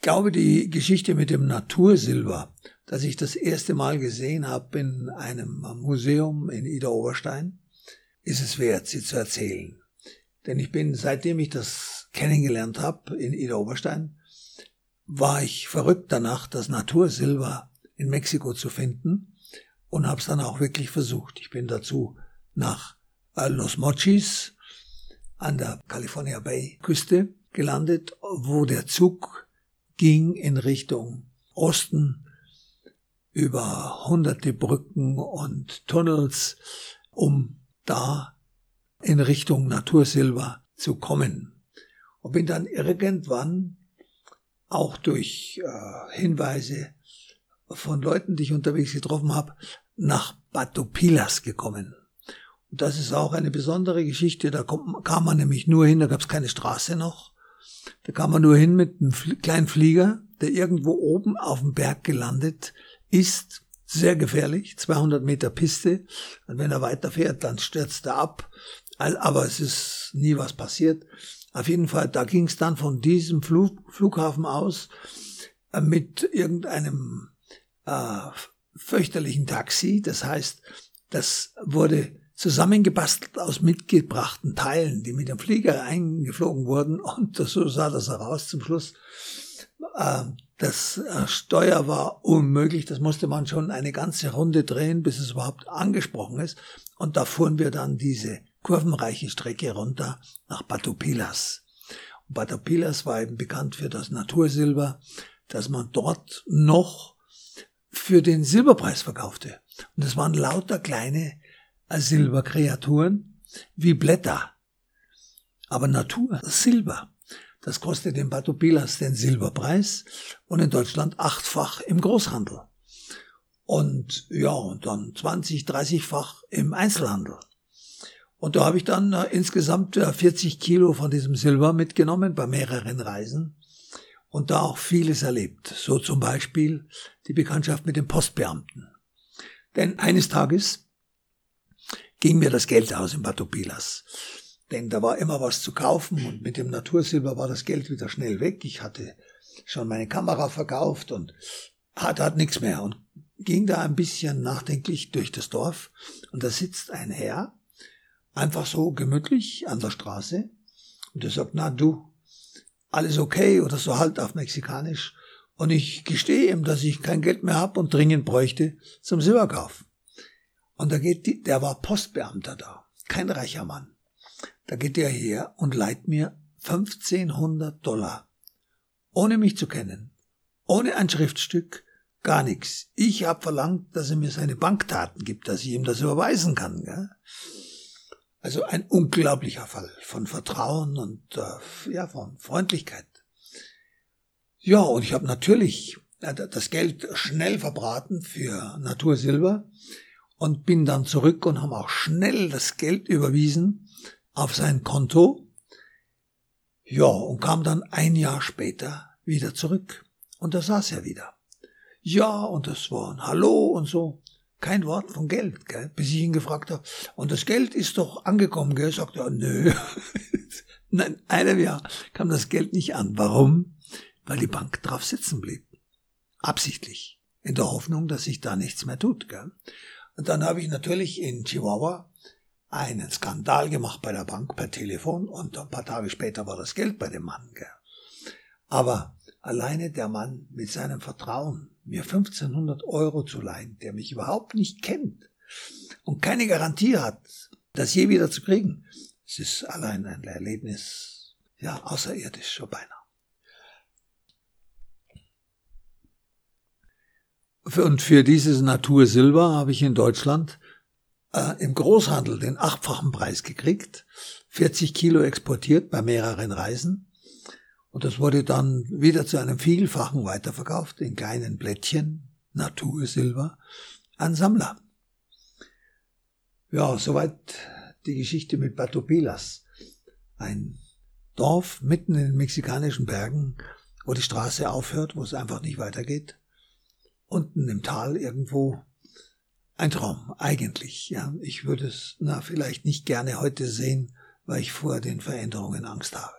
Ich glaube, die Geschichte mit dem Natursilber, das ich das erste Mal gesehen habe in einem Museum in Ida Oberstein, ist es wert, sie zu erzählen. Denn ich bin, seitdem ich das kennengelernt habe in Ida Oberstein, war ich verrückt danach, das Natursilber in Mexiko zu finden und habe es dann auch wirklich versucht. Ich bin dazu nach Los Mochis an der California Bay Küste gelandet, wo der Zug ging in Richtung Osten über hunderte Brücken und Tunnels, um da in Richtung Natursilber zu kommen. Und bin dann irgendwann auch durch äh, Hinweise von Leuten, die ich unterwegs getroffen habe, nach Batopilas gekommen. Und das ist auch eine besondere Geschichte. Da kommt, kam man nämlich nur hin, da gab es keine Straße noch. Da kam man nur hin mit einem kleinen Flieger, der irgendwo oben auf dem Berg gelandet ist. Sehr gefährlich, 200 Meter Piste. Und wenn er weiterfährt, dann stürzt er ab. Aber es ist nie was passiert. Auf jeden Fall, da ging es dann von diesem Flug, Flughafen aus äh, mit irgendeinem äh, fürchterlichen Taxi. Das heißt, das wurde zusammengebastelt aus mitgebrachten Teilen, die mit dem Flieger eingeflogen wurden. Und so sah das heraus zum Schluss. Ähm, das äh, Steuer war unmöglich. Das musste man schon eine ganze Runde drehen, bis es überhaupt angesprochen ist. Und da fuhren wir dann diese kurvenreiche Strecke runter nach Batopilas. Und Batopilas war eben bekannt für das Natursilber, das man dort noch für den Silberpreis verkaufte. Und es waren lauter kleine Silberkreaturen wie Blätter. Aber Natur, Silber, das kostet in Batopilas den Silberpreis und in Deutschland achtfach im Großhandel. Und ja, und dann 20, 30-fach im Einzelhandel. Und da habe ich dann äh, insgesamt äh, 40 Kilo von diesem Silber mitgenommen bei mehreren Reisen und da auch vieles erlebt. So zum Beispiel die Bekanntschaft mit dem Postbeamten. Denn eines Tages ging mir das Geld aus in Batopilas. Denn da war immer was zu kaufen und mit dem Natursilber war das Geld wieder schnell weg. Ich hatte schon meine Kamera verkauft und hatte halt nichts mehr und ging da ein bisschen nachdenklich durch das Dorf und da sitzt ein Herr, einfach so gemütlich an der Straße und er sagt, na du, alles okay oder so halt auf Mexikanisch und ich gestehe ihm, dass ich kein Geld mehr habe und dringend bräuchte zum Silberkauf. Und da geht die, der war Postbeamter da, kein reicher Mann. Da geht der her und leiht mir 1500 Dollar, ohne mich zu kennen, ohne ein Schriftstück, gar nichts. Ich habe verlangt, dass er mir seine Bankdaten gibt, dass ich ihm das überweisen kann. Gell? Also ein unglaublicher Fall von Vertrauen und äh, ja von Freundlichkeit. Ja, und ich habe natürlich äh, das Geld schnell verbraten für Natursilber und bin dann zurück und haben auch schnell das Geld überwiesen auf sein Konto. Ja, und kam dann ein Jahr später wieder zurück. Und da saß er wieder. Ja, und das war ein Hallo und so. Kein Wort von Geld, gell? bis ich ihn gefragt habe. Und das Geld ist doch angekommen, gell? Sagt er, nö. Nein, einem Jahr kam das Geld nicht an. Warum? Weil die Bank drauf sitzen blieb. Absichtlich. In der Hoffnung, dass sich da nichts mehr tut, gell? Und dann habe ich natürlich in Chihuahua einen Skandal gemacht bei der Bank per Telefon und ein paar Tage später war das Geld bei dem Mann. Gell. Aber alleine der Mann mit seinem Vertrauen, mir 1500 Euro zu leihen, der mich überhaupt nicht kennt und keine Garantie hat, das je wieder zu kriegen, es ist allein ein Erlebnis, ja, außerirdisch schon beinahe. Und für dieses Natursilber habe ich in Deutschland äh, im Großhandel den achtfachen Preis gekriegt, 40 Kilo exportiert bei mehreren Reisen. Und das wurde dann wieder zu einem Vielfachen weiterverkauft in kleinen Blättchen, Natursilber, an Sammler. Ja, soweit die Geschichte mit Batopilas. Ein Dorf mitten in den mexikanischen Bergen, wo die Straße aufhört, wo es einfach nicht weitergeht unten im Tal irgendwo ein Traum, eigentlich. Ja, ich würde es na vielleicht nicht gerne heute sehen, weil ich vor den Veränderungen Angst habe.